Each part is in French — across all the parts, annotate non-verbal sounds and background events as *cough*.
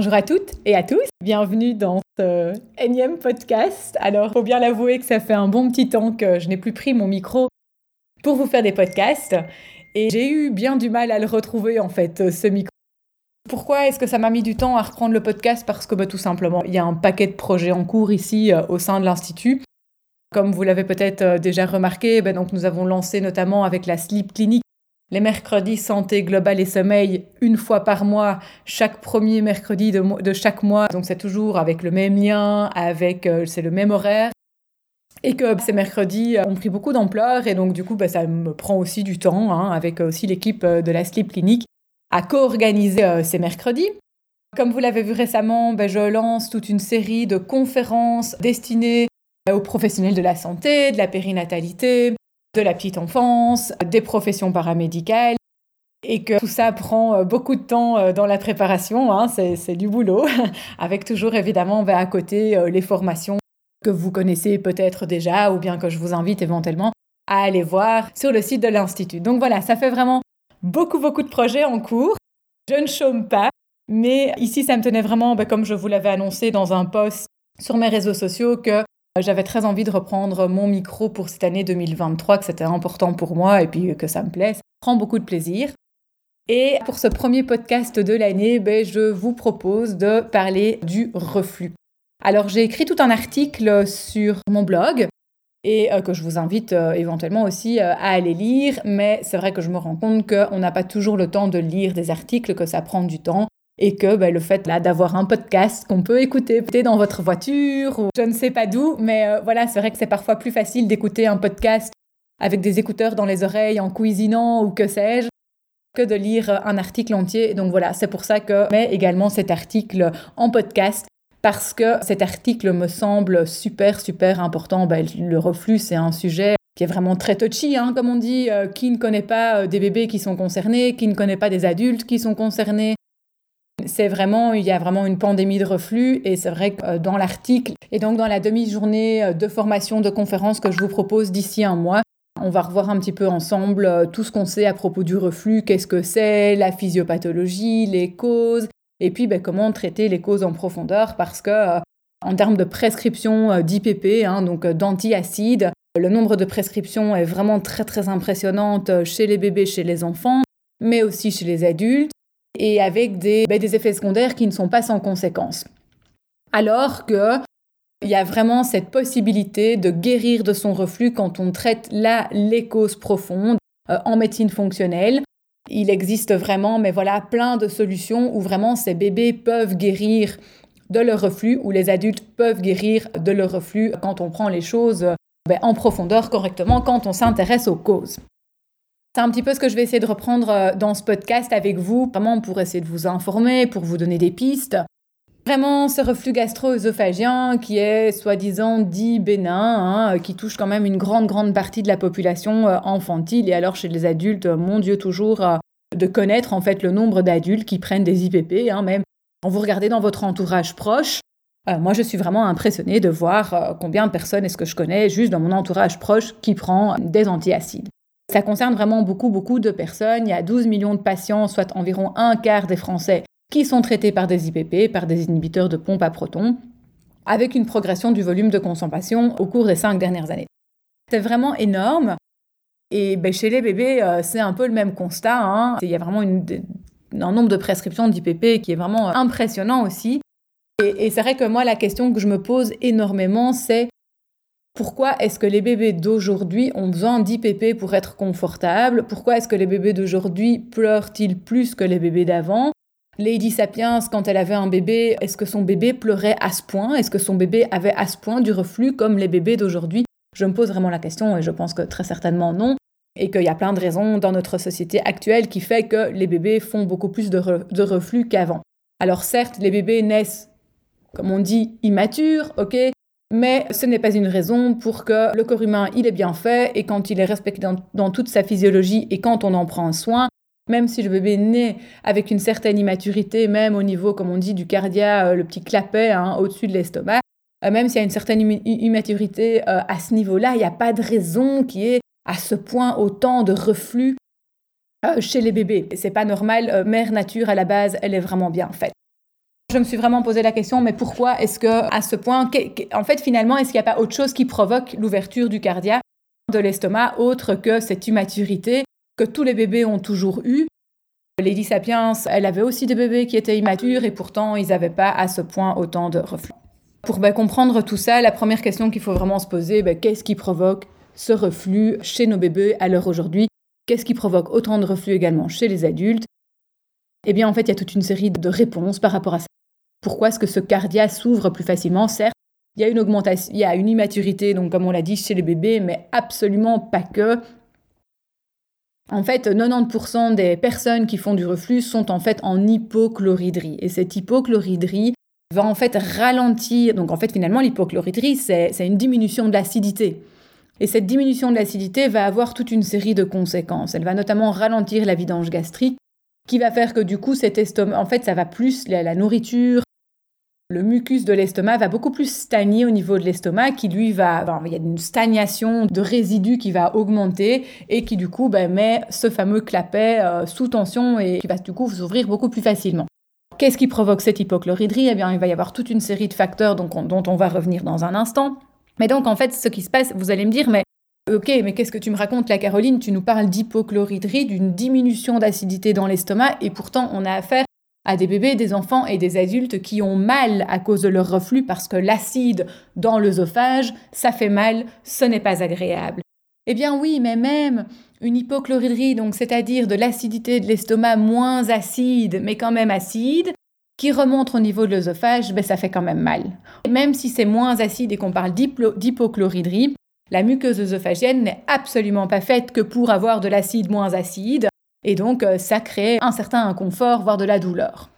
Bonjour à toutes et à tous, bienvenue dans ce énième podcast. Alors, faut bien l'avouer que ça fait un bon petit temps que je n'ai plus pris mon micro pour vous faire des podcasts et j'ai eu bien du mal à le retrouver en fait, ce micro. Pourquoi est-ce que ça m'a mis du temps à reprendre le podcast? Parce que bah, tout simplement, il y a un paquet de projets en cours ici euh, au sein de l'Institut. Comme vous l'avez peut-être euh, déjà remarqué, ben, donc nous avons lancé notamment avec la Sleep Clinic les mercredis santé globale et sommeil une fois par mois, chaque premier mercredi de, chaque mois. Donc c'est toujours avec le même lien, avec euh, c'est le même horaire. Et que ces mercredis ont pris beaucoup d'ampleur et donc du coup bah, ça me prend aussi du temps hein, avec aussi l'équipe euh, de la Sleep Clinic à co-organiser euh, ces mercredis. Comme vous l'avez vu récemment, bah, je lance toute une série de conférences destinées aux professionnels de la santé, de la périnatalité, de la petite enfance, des professions paramédicales, et que tout ça prend euh, beaucoup de temps euh, dans la préparation, hein, c'est du boulot, *laughs* avec toujours évidemment ben, à côté euh, les formations que vous connaissez peut-être déjà, ou bien que je vous invite éventuellement à aller voir sur le site de l'Institut. Donc voilà, ça fait vraiment beaucoup, beaucoup de projets en cours. Je ne chôme pas, mais ici, ça me tenait vraiment, ben, comme je vous l'avais annoncé dans un post sur mes réseaux sociaux, que j'avais très envie de reprendre mon micro pour cette année 2023, que c'était important pour moi et puis que ça me plaît. Ça prend beaucoup de plaisir. Et pour ce premier podcast de l'année, ben, je vous propose de parler du reflux. Alors j'ai écrit tout un article sur mon blog et euh, que je vous invite euh, éventuellement aussi euh, à aller lire, mais c'est vrai que je me rends compte qu'on n'a pas toujours le temps de lire des articles, que ça prend du temps et que ben, le fait là d'avoir un podcast qu'on peut écouter peut-être dans votre voiture ou je ne sais pas d'où, mais euh, voilà, c'est vrai que c'est parfois plus facile d'écouter un podcast avec des écouteurs dans les oreilles en cuisinant ou que sais-je que de lire un article entier. Donc voilà, c'est pour ça que mets également cet article en podcast parce que cet article me semble super, super important. Ben, le reflux, c'est un sujet qui est vraiment très touchy, hein, comme on dit. Euh, qui ne connaît pas euh, des bébés qui sont concernés, qui ne connaît pas des adultes qui sont concernés, c'est vraiment, il y a vraiment une pandémie de reflux et c'est vrai que euh, dans l'article et donc dans la demi-journée euh, de formation de conférence que je vous propose d'ici un mois, on va revoir un petit peu ensemble euh, tout ce qu'on sait à propos du reflux, qu'est-ce que c'est, la physiopathologie, les causes, et puis ben, comment traiter les causes en profondeur parce que en termes de prescription d'IPP, hein, donc d'antiacides, le nombre de prescriptions est vraiment très très impressionnante chez les bébés, chez les enfants, mais aussi chez les adultes et avec des, ben, des effets secondaires qui ne sont pas sans conséquences. Alors que il y a vraiment cette possibilité de guérir de son reflux quand on traite là les causes profondes euh, en médecine fonctionnelle. Il existe vraiment, mais voilà, plein de solutions où vraiment ces bébés peuvent guérir de leur reflux, ou les adultes peuvent guérir de leur reflux quand on prend les choses ben, en profondeur correctement, quand on s'intéresse aux causes. C'est un petit peu ce que je vais essayer de reprendre euh, dans ce podcast avec vous, vraiment pour essayer de vous informer, pour vous donner des pistes. Vraiment, ce reflux gastro-œsophagien qui est soi-disant dit bénin, hein, qui touche quand même une grande, grande partie de la population euh, infantile et alors chez les adultes, euh, mon Dieu, toujours de connaître en fait le nombre d'adultes qui prennent des IPP, hein, même quand vous regardez dans votre entourage proche. moi, je suis vraiment impressionnée de voir combien de personnes est-ce que je connais juste dans mon entourage proche qui prend des antiacides. Ça concerne vraiment beaucoup, beaucoup de personnes. Il y a 12 millions de patients, soit environ un quart des Français, qui sont traités par des IPP, par des inhibiteurs de pompe à protons, avec une progression du volume de consommation au cours des cinq dernières années. C'est vraiment énorme. Et ben, chez les bébés, euh, c'est un peu le même constat. Hein. Il y a vraiment un nombre de prescriptions d'IPP qui est vraiment impressionnant aussi. Et c'est vrai que moi, la question que je me pose énormément, c'est pourquoi est-ce que les bébés d'aujourd'hui ont besoin d'IPP pour être confortables? Pourquoi est-ce que les bébés d'aujourd'hui pleurent-ils plus que les bébés d'avant? Lady Sapiens, quand elle avait un bébé, est-ce que son bébé pleurait à ce point? Est-ce que son bébé avait à ce point du reflux comme les bébés d'aujourd'hui? Je me pose vraiment la question et je pense que très certainement non. Et qu'il y a plein de raisons dans notre société actuelle qui fait que les bébés font beaucoup plus de, de reflux qu'avant. Alors certes, les bébés naissent, comme on dit, immatures, ok? Mais ce n'est pas une raison pour que le corps humain, il est bien fait et quand il est respecté dans, toute sa physiologie et quand on en prend soin, même si le bébé naît avec une certaine immaturité, même au niveau, comme on dit, du cardia, euh, le petit clapet hein, au-dessus de l'estomac, euh, même s'il y a une certaine immaturité euh, à ce niveau-là, il n'y a pas de raison qui ait à ce point autant de reflux chez les bébés. C'est pas normal, mère nature à la base, elle est vraiment bien faite. Je me suis vraiment posé la question, mais pourquoi est-ce que, à ce point, en fait, finalement, est-ce qu'il n'y a pas autre chose qui provoque l'ouverture du cardiaque de l'estomac autre que cette immaturité que tous les bébés ont toujours eu? Lady Sapiens, elle avait aussi des bébés qui étaient immatures et pourtant ils n'avaient pas à ce point autant de reflux. Pour ben, comprendre tout ça, la première question qu'il faut vraiment se poser, ben, qu'est-ce qui provoque ce reflux chez nos bébés à l'heure aujourd'hui? Qu'est-ce qui provoque autant de reflux également chez les adultes? Eh bien, en fait, il y a toute une série de réponses par rapport à ça. Pourquoi est-ce que ce cardia s'ouvre plus facilement Certes, il y a une augmentation, il y a une immaturité, donc comme on l'a dit chez les bébés, mais absolument pas que. En fait, 90% des personnes qui font du reflux sont en fait en hypochloridrie. Et cette hypochloridrie va en fait ralentir. Donc en fait, finalement, l'hypochloridrie, c'est une diminution de l'acidité. Et cette diminution de l'acidité va avoir toute une série de conséquences. Elle va notamment ralentir la vidange gastrique, qui va faire que du coup, cet estomac, en fait, ça va plus, la nourriture le mucus de l'estomac va beaucoup plus stagner au niveau de l'estomac, qui lui va, il y a une stagnation de résidus qui va augmenter et qui du coup ben, met ce fameux clapet euh, sous tension et qui va du coup s'ouvrir beaucoup plus facilement. Qu'est-ce qui provoque cette hypochloridrie Eh bien, il va y avoir toute une série de facteurs dont on va revenir dans un instant. Mais donc, en fait, ce qui se passe, vous allez me dire, mais ok, mais qu'est-ce que tu me racontes, la Caroline Tu nous parles d'hypochloridrie, d'une diminution d'acidité dans l'estomac, et pourtant, on a affaire à des bébés, des enfants et des adultes qui ont mal à cause de leur reflux parce que l'acide dans l'œsophage, ça fait mal, ce n'est pas agréable. Eh bien oui, mais même une hypochloridrie, donc c'est-à-dire de l'acidité de l'estomac moins acide, mais quand même acide, qui remonte au niveau de l'œsophage, ben ça fait quand même mal. Même si c'est moins acide et qu'on parle d'hypochloridrie, la muqueuse œsophagienne n'est absolument pas faite que pour avoir de l'acide moins acide. Et donc, euh, ça crée un certain inconfort, voire de la douleur.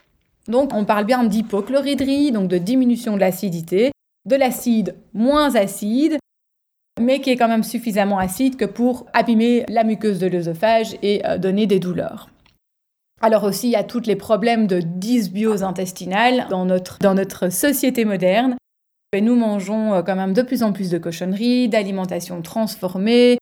Donc, on parle bien d'hypochloridrie, donc de diminution de l'acidité, de l'acide moins acide, mais qui est quand même suffisamment acide que pour abîmer la muqueuse de l'œsophage et euh, donner des douleurs. Alors aussi, il y a tous les problèmes de dysbiose intestinale dans notre, dans notre société moderne. Et nous mangeons euh, quand même de plus en plus de cochonneries, d'alimentation transformée,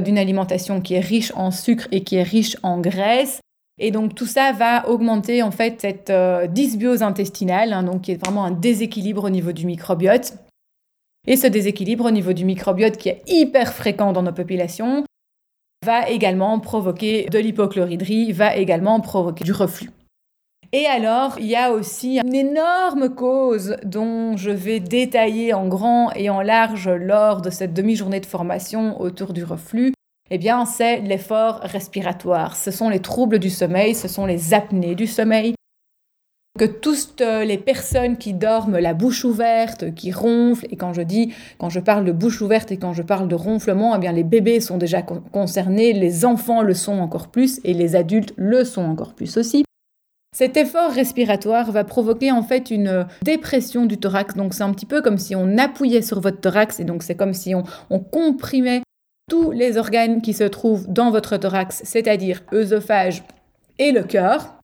d'une alimentation qui est riche en sucre et qui est riche en graisse. Et donc tout ça va augmenter en fait cette euh, dysbiose intestinale, hein, donc qui est vraiment un déséquilibre au niveau du microbiote. Et ce déséquilibre au niveau du microbiote qui est hyper fréquent dans nos populations va également provoquer de l'hypochloridrie, va également provoquer du reflux. Et alors, il y a aussi une énorme cause dont je vais détailler en grand et en large lors de cette demi-journée de formation autour du reflux. Eh bien, c'est l'effort respiratoire. Ce sont les troubles du sommeil, ce sont les apnées du sommeil. Que toutes les personnes qui dorment la bouche ouverte, qui ronflent, et quand je dis, quand je parle de bouche ouverte et quand je parle de ronflement, eh bien les bébés sont déjà concernés, les enfants le sont encore plus et les adultes le sont encore plus aussi. Cet effort respiratoire va provoquer en fait une dépression du thorax. Donc c'est un petit peu comme si on appuyait sur votre thorax et donc c'est comme si on, comprimait tous les organes qui se trouvent dans votre thorax, c'est-à-dire œsophage et le cœur.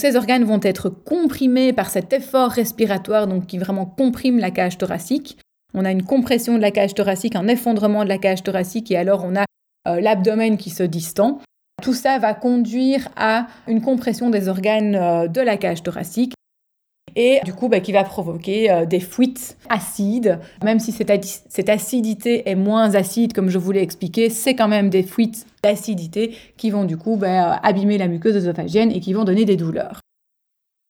Ces organes vont être comprimés par cet effort respiratoire, donc qui vraiment comprime la cage thoracique. On a une compression de la cage thoracique, un effondrement de la cage thoracique, et alors on a euh, l'abdomen qui se distend. Tout ça va conduire à une compression des organes euh, de la cage thoracique. et du coup bah, qui va provoquer euh, des fuites acides. Même si cette, acidité est moins acide, comme je vous l'ai expliqué, c'est quand même des fuites d'acidité qui vont du coup bah, abîmer la muqueuse œsophagienne et qui vont donner des douleurs.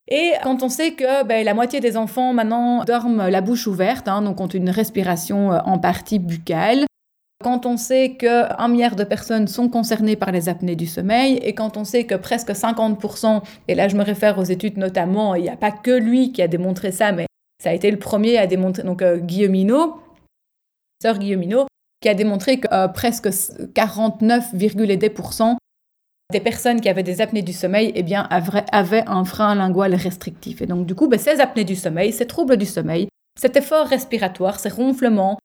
Et quand on sait que bah, la moitié des enfants maintenant dorment la bouche ouverte, hein, donc ont une respiration euh, en partie buccale, quand on sait qu'un milliard de personnes sont concernées par les apnées du sommeil et quand on sait que presque 50%, et là je me réfère aux études notamment, il n'y a pas que lui qui a démontré ça, mais ça a été le premier à démontrer, donc euh, Guilleminot, sœur qui a démontré que euh, presque 49,2% des personnes qui avaient des apnées du sommeil eh bien, avaient un frein lingual restrictif. Et donc du coup, ben, ces apnées du sommeil, ces troubles du sommeil, cet effort respiratoire, ces ronflements,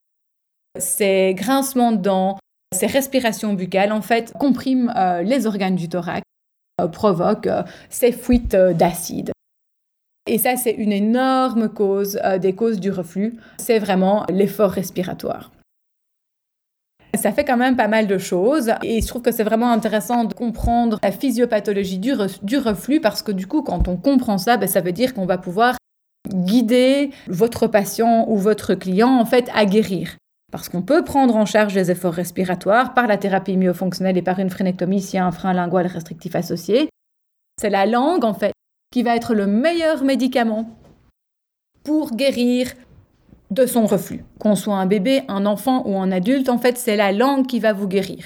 ces grincements de dents, ces respirations buccales, en fait, compriment euh, les organes du thorax, euh, provoquent euh, ces fuites d'acide. Et ça, c'est une énorme cause des causes du reflux. C'est vraiment l'effort respiratoire. Ça fait quand même pas mal de choses et je trouve que c'est vraiment intéressant de comprendre la physiopathologie du, reflux parce que du coup, quand on comprend ça, ben, ça veut dire qu'on va pouvoir guider votre patient ou votre client en fait à guérir. Parce qu'on peut prendre en charge les efforts respiratoires par la thérapie myofonctionnelle et par une phrénectomie s'il y a un frein lingual restrictif associé. C'est la langue, en fait, qui va être le meilleur médicament pour guérir de son reflux. Qu'on soit un bébé, un enfant ou un adulte, en fait, c'est la langue qui va vous guérir.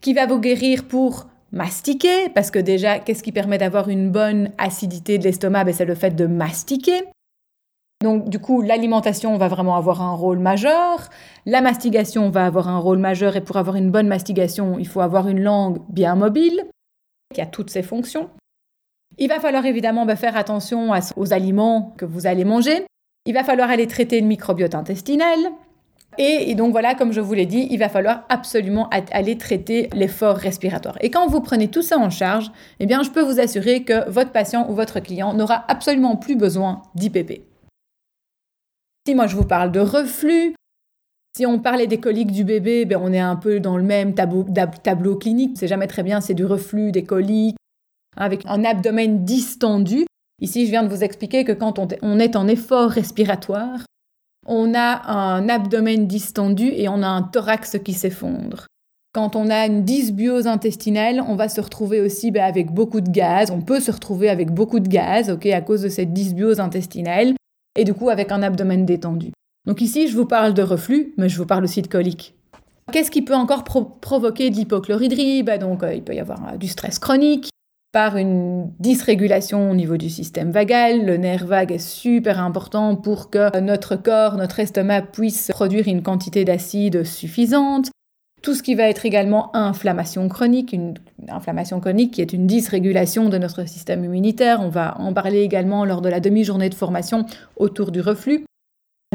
Qui va vous guérir pour mastiquer, parce que déjà, qu'est-ce qui permet d'avoir une bonne acidité de l'estomac? Ben, C'est le fait de mastiquer. Donc du coup, l'alimentation va vraiment avoir un rôle majeur, la mastigation va avoir un rôle majeur et pour avoir une bonne mastigation, il faut avoir une langue bien mobile, qui a toutes ses fonctions. Il va falloir évidemment bah, faire attention aux aliments que vous allez manger. Il va falloir aller traiter le microbiote intestinal. Et, donc voilà, comme je vous l'ai dit, il va falloir absolument aller traiter l'effort respiratoire. Et quand vous prenez tout ça en charge, eh bien, je peux vous assurer que votre patient ou votre client n'aura absolument plus besoin d'IPP. Si moi je vous parle de reflux, si on parlait des coliques du bébé, ben on est un peu dans le même tableau, clinique. C'est jamais très bien, c'est du reflux, des coliques, avec un abdomen distendu. Ici, je viens de vous expliquer que quand on est en effort respiratoire, on a un abdomen distendu et on a un thorax qui s'effondre. Quand on a une dysbiose intestinale, on va se retrouver aussi ben, avec beaucoup de gaz. On peut se retrouver avec beaucoup de gaz, ok, à cause de cette dysbiose intestinale et du coup avec un abdomen détendu. Donc ici, je vous parle de reflux, mais je vous parle aussi de colique. Qu'est-ce qui peut encore provoquer de l'hypochloridrie bah Donc euh, il peut y avoir euh, du stress chronique par une dysrégulation au niveau du système vagal. Le nerf vague est super important pour que notre corps, notre estomac puisse produire une quantité d'acide suffisante. Tout ce qui va être également inflammation chronique, une inflammation chronique qui est une dysrégulation de notre système immunitaire. On va en parler également lors de la demi-journée de formation autour du reflux.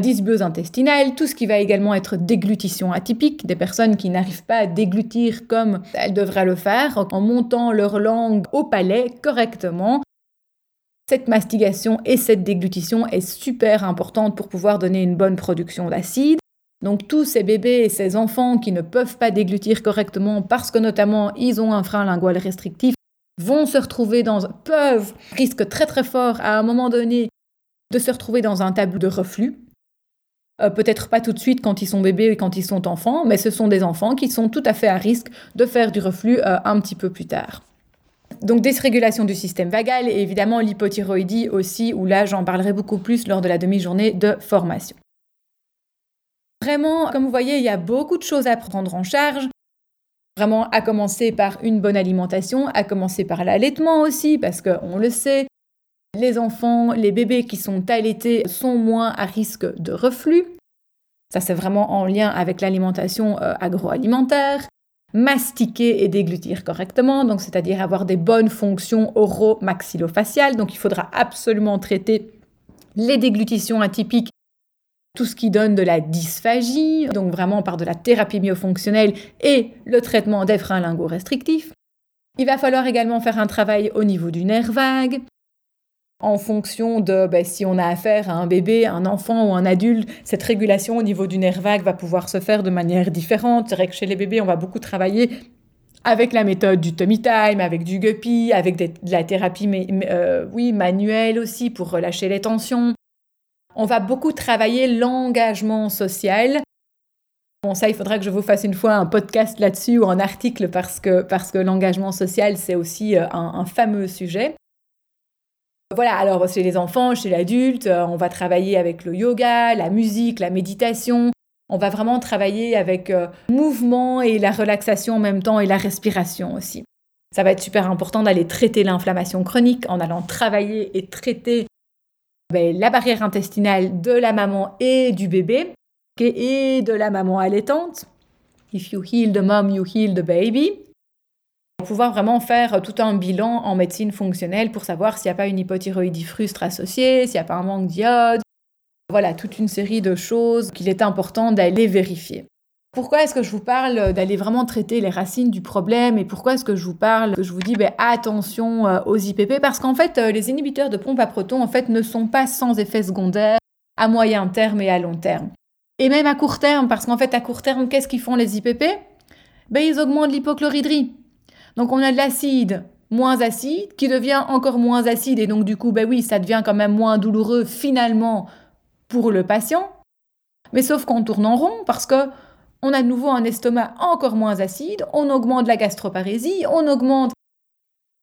Dysbiose intestinale, tout ce qui va également être déglutition atypique, des personnes qui n'arrivent pas à déglutir comme elles devraient le faire, en montant leur langue au palais correctement. Cette mastigation et cette déglutition est super importante pour pouvoir donner une bonne production d'acide. Donc tous ces bébés et ces enfants qui ne peuvent pas déglutir correctement parce que notamment ils ont un frein lingual restrictif vont se retrouver dans peuvent risquent très très fort à un moment donné de se retrouver dans un tableau de reflux. Euh, peut-être pas tout de suite quand ils sont bébés et quand ils sont enfants, mais ce sont des enfants qui sont tout à fait à risque de faire du reflux euh, un petit peu plus tard. Donc dysrégulation du système vagal et évidemment l'hypothyroïdie aussi, où là j'en parlerai beaucoup plus lors de la demi-journée de formation. Vraiment, comme vous voyez, il y a beaucoup de choses à prendre en charge. Vraiment, à commencer par une bonne alimentation, à commencer par l'allaitement aussi, parce qu'on le sait, les enfants, les bébés qui sont allaités sont moins à risque de reflux. Ça, c'est vraiment en lien avec l'alimentation euh, agroalimentaire. Mastiquer et déglutir correctement, donc c'est-à-dire avoir des bonnes fonctions oro-maxillofaciales. Donc, il faudra absolument traiter les déglutitions atypiques tout ce qui donne de la dysphagie, donc vraiment par de la thérapie myofonctionnelle et le traitement des freins linguaux restrictifs. Il va falloir également faire un travail au niveau du nerf vague, en fonction de ben, si on a affaire à un bébé, un enfant ou un adulte, cette régulation au niveau du nerf vague va pouvoir se faire de manière différente. C'est vrai que chez les bébés, on va beaucoup travailler avec la méthode du tummy time, avec du guppy, avec de la thérapie euh, oui, manuelle aussi pour relâcher les tensions. On va beaucoup travailler l'engagement social. Bon, ça, il faudra que je vous fasse une fois un podcast là-dessus ou un article parce que, parce que l'engagement social, c'est aussi euh, un, fameux sujet. Voilà, alors chez les enfants, chez l'adulte, euh, on va travailler avec le yoga, la musique, la méditation, on va vraiment travailler avec euh, mouvement et la relaxation en même temps et la respiration aussi. Ça va être super important d'aller traiter l'inflammation chronique en allant travailler et traiter la barrière intestinale de la maman et du bébé et de la maman allaitante. If you heal the mom, you heal the baby. Va pouvoir vraiment faire tout un bilan en médecine fonctionnelle pour savoir s'il n'y a pas une hypothyroïdie frustre associée, s'il n'y a pas un manque d'iode, voilà, toute une série de choses qu'il est important d'aller vérifier. Pourquoi est-ce que je vous parle d'aller vraiment traiter les racines du problème et pourquoi est-ce que je vous parle, que je vous dis ben, attention euh, aux IPP Parce qu'en fait, euh, les inhibiteurs de pompe à protons en fait, ne sont pas sans effet secondaire à moyen terme et à long terme. Et même à court terme, parce qu'en fait, à court terme, qu'est-ce qu'ils font les IPP ben, Ils augmentent l'hypochloridrie. Donc on a de l'acide moins acide qui devient encore moins acide et donc du coup, ben oui, ça devient quand même moins douloureux finalement pour le patient, mais sauf qu'on tourne en rond parce que on a de nouveau un estomac encore moins acide, on augmente la gastroparésie, on augmente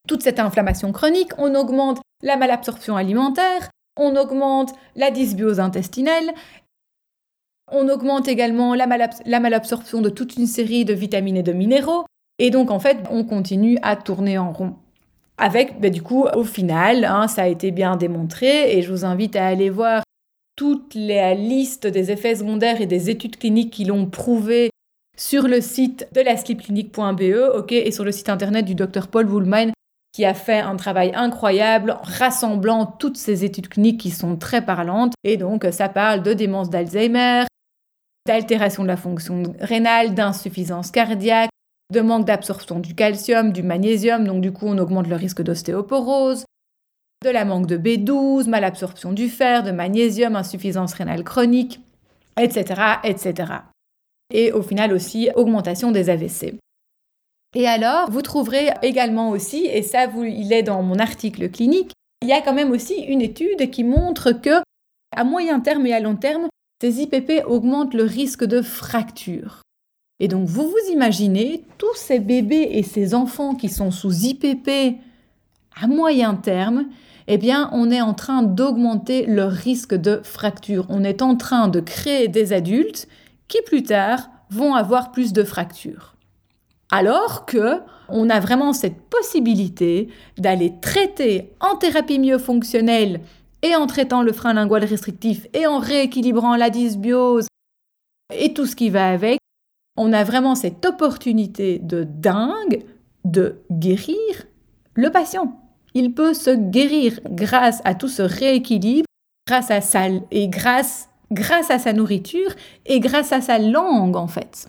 toute cette inflammation chronique, on augmente la malabsorption alimentaire, on augmente la dysbiose intestinelle, on augmente également la, malabsorption de toute une série de vitamines et de minéraux, et donc en fait on continue à tourner en rond. Avec, ben, du coup, au final, hein, ça a été bien démontré, et je vous invite à aller voir toute la liste des effets secondaires et des études cliniques qui l'ont prouvé sur le site de la sleepclinic.be ok, et sur le site internet du docteur Paul Woolman qui a fait un travail incroyable rassemblant toutes ces études cliniques qui sont très parlantes. Et donc, ça parle de démence d'Alzheimer, d'altération de la fonction rénale, d'insuffisance cardiaque, de manque d'absorption du calcium, du magnésium, donc du coup on augmente le risque d'ostéoporose, de la manque de B12, malabsorption du fer, de magnésium, insuffisance rénale chronique, etc., etc. Et au final aussi, augmentation des AVC. Et alors, vous trouverez également aussi, et ça, il est dans mon article clinique, il y a quand même aussi une étude qui montre que, à moyen terme et à long terme, ces IPP augmentent le risque de fracture. Et donc, vous vous imaginez tous ces bébés et ces enfants qui sont sous IPP à moyen terme eh bien, on est en train d'augmenter le risque de fracture. On est en train de créer des adultes qui plus tard vont avoir plus de fractures. Alors que on a vraiment cette possibilité d'aller traiter en thérapie myofonctionnelle et en traitant le frein lingual restrictif et en rééquilibrant la dysbiose et tout ce qui va avec, on a vraiment cette opportunité de dingue de guérir le patient il peut se guérir grâce à tout ce rééquilibre, grâce à sa, et grâce, grâce à sa nourriture et grâce à sa langue en fait.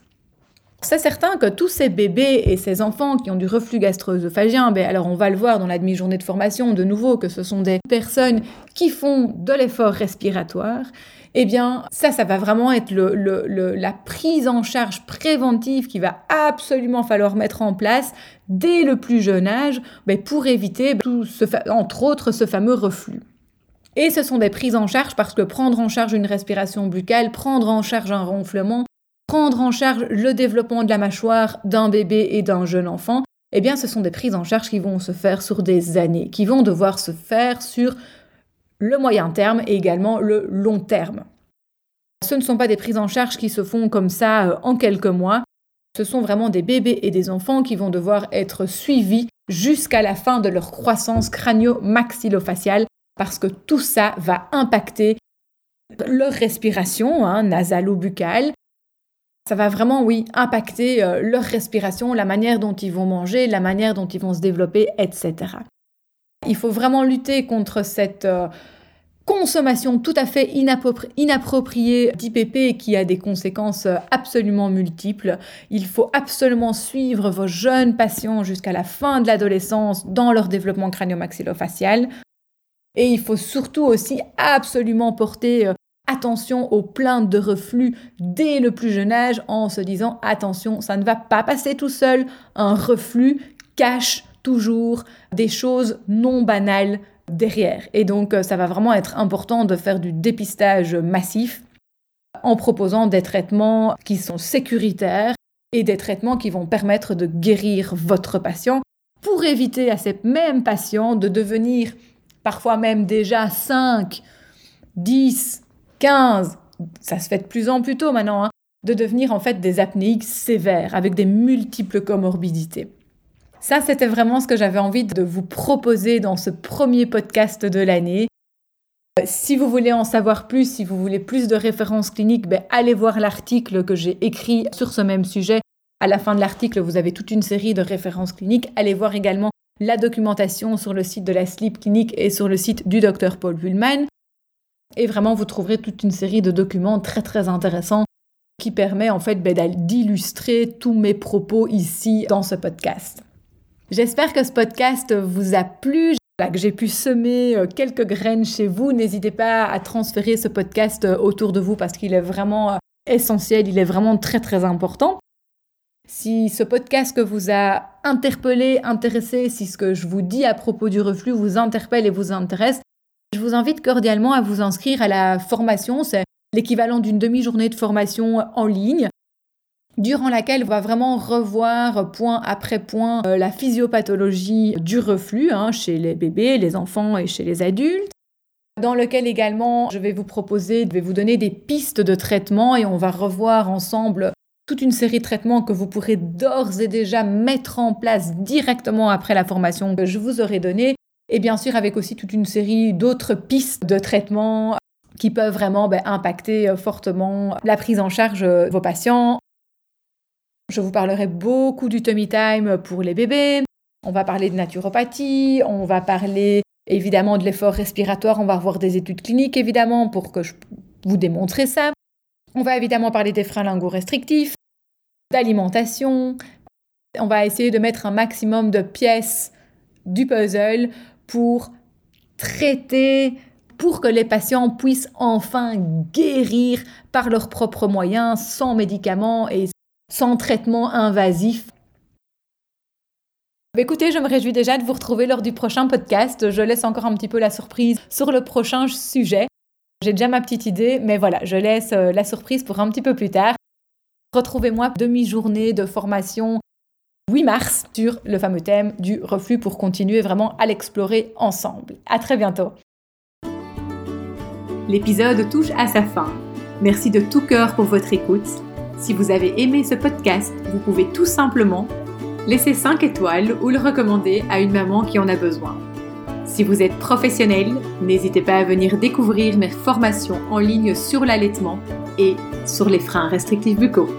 C'est certain que tous ces bébés et ces enfants qui ont du reflux gastro-œsophagien, ben alors on va le voir dans la demi-journée de formation de nouveau que ce sont des personnes qui font de l'effort respiratoire eh bien, ça, ça va vraiment être la prise en charge préventive qu'il va absolument falloir mettre en place dès le plus jeune âge ben, pour éviter, entre autres, ce fameux reflux. Et ce sont des prises en charge parce que prendre en charge une respiration buccale, prendre en charge un ronflement, prendre en charge le développement de la mâchoire d'un bébé et d'un jeune enfant, eh bien, ce sont des prises en charge qui vont se faire sur des années, qui vont devoir se faire sur le moyen terme et également le long terme. Ce ne sont pas des prises en charge qui se font comme ça euh, en quelques mois. Ce sont vraiment des bébés et des enfants qui vont devoir être suivis jusqu'à la fin de leur croissance crânio-maxillofaciale parce que tout ça va impacter leur respiration hein, nasale ou buccale. Ça va vraiment, oui, impacter euh, leur respiration, la manière dont ils vont manger, la manière dont ils vont se développer, etc. Il faut vraiment lutter contre cette euh, consommation tout à fait inappropriée d'IPP qui a des conséquences euh, absolument multiples. Il faut absolument suivre vos jeunes patients jusqu'à la fin de l'adolescence dans leur développement crânio-maxillofacial. Et il faut surtout aussi absolument porter euh, attention aux plaintes de reflux dès le plus jeune âge en se disant attention, ça ne va pas passer tout seul. Un reflux cache toujours des choses non banales derrière. Et donc, euh, ça va vraiment être important de faire du dépistage massif en proposant des traitements qui sont sécuritaires et des traitements qui vont permettre de guérir votre patient pour éviter à ces mêmes patients de devenir parfois même déjà 5, 10, 15, ça se fait de plus en plus tôt maintenant, hein, de devenir en fait des apnéiques sévères avec des multiples comorbidités. Ça, c'était vraiment ce que j'avais envie de vous proposer dans ce premier podcast de l'année. Si vous voulez en savoir plus, si vous voulez plus de références cliniques, ben, allez voir l'article que j'ai écrit sur ce même sujet. À la fin de l'article, vous avez toute une série de références cliniques. Allez voir également la documentation sur le site de la Sleep Clinic et sur le site du docteur Paul Pullman. Et vraiment, vous trouverez toute une série de documents très très intéressants qui permet en fait ben, d'illustrer tous mes propos ici dans ce podcast. J'espère que ce podcast vous a plu, que j'ai pu semer euh, quelques graines chez vous. N'hésitez pas à transférer ce podcast euh, autour de vous parce qu'il est vraiment euh, essentiel, il est vraiment très très important. Si ce podcast que vous a interpellé, intéressé, si ce que je vous dis à propos du reflux vous interpelle et vous intéresse, je vous invite cordialement à vous inscrire à la formation. C'est l'équivalent d'une demi-journée de formation en ligne durant laquelle on va vraiment revoir point après point euh, la physiopathologie du reflux hein, chez les bébés, les enfants et chez les adultes. Dans lequel également je vais vous proposer, je vais vous donner des pistes de traitement et on va revoir ensemble toute une série de traitements que vous pourrez d'ores et déjà mettre en place directement après la formation que je vous aurai donnée. Et bien sûr avec aussi toute une série d'autres pistes de traitement qui peuvent vraiment ben, impacter euh, fortement la prise en charge de vos patients je vous parlerai beaucoup du tummy time pour les bébés. On va parler de naturopathie, on va parler évidemment de l'effort respiratoire, on va revoir des études cliniques évidemment pour que je vous démontre ça. On va évidemment parler des freins lingo-restrictifs, d'alimentation. On va essayer de mettre un maximum de pièces du puzzle pour traiter, pour que les patients puissent enfin guérir par leurs propres moyens, sans médicaments et sans traitement invasif. Écoutez, je me réjouis déjà de vous retrouver lors du prochain podcast. Je laisse encore un petit peu la surprise sur le prochain sujet. J'ai déjà ma petite idée, mais voilà, je laisse euh, la surprise pour un petit peu plus tard. Retrouvez-moi demi-journée de formation 8 mars sur le fameux thème du reflux pour continuer vraiment à l'explorer ensemble. À très bientôt. L'épisode touche à sa fin. Merci de tout cœur pour votre écoute si vous avez aimé ce podcast, vous pouvez tout simplement laisser 5 étoiles ou le recommander à une maman qui en a besoin. Si vous êtes professionnel, n'hésitez pas à venir découvrir mes formations en ligne sur l'allaitement et sur les freins restrictifs buccaux.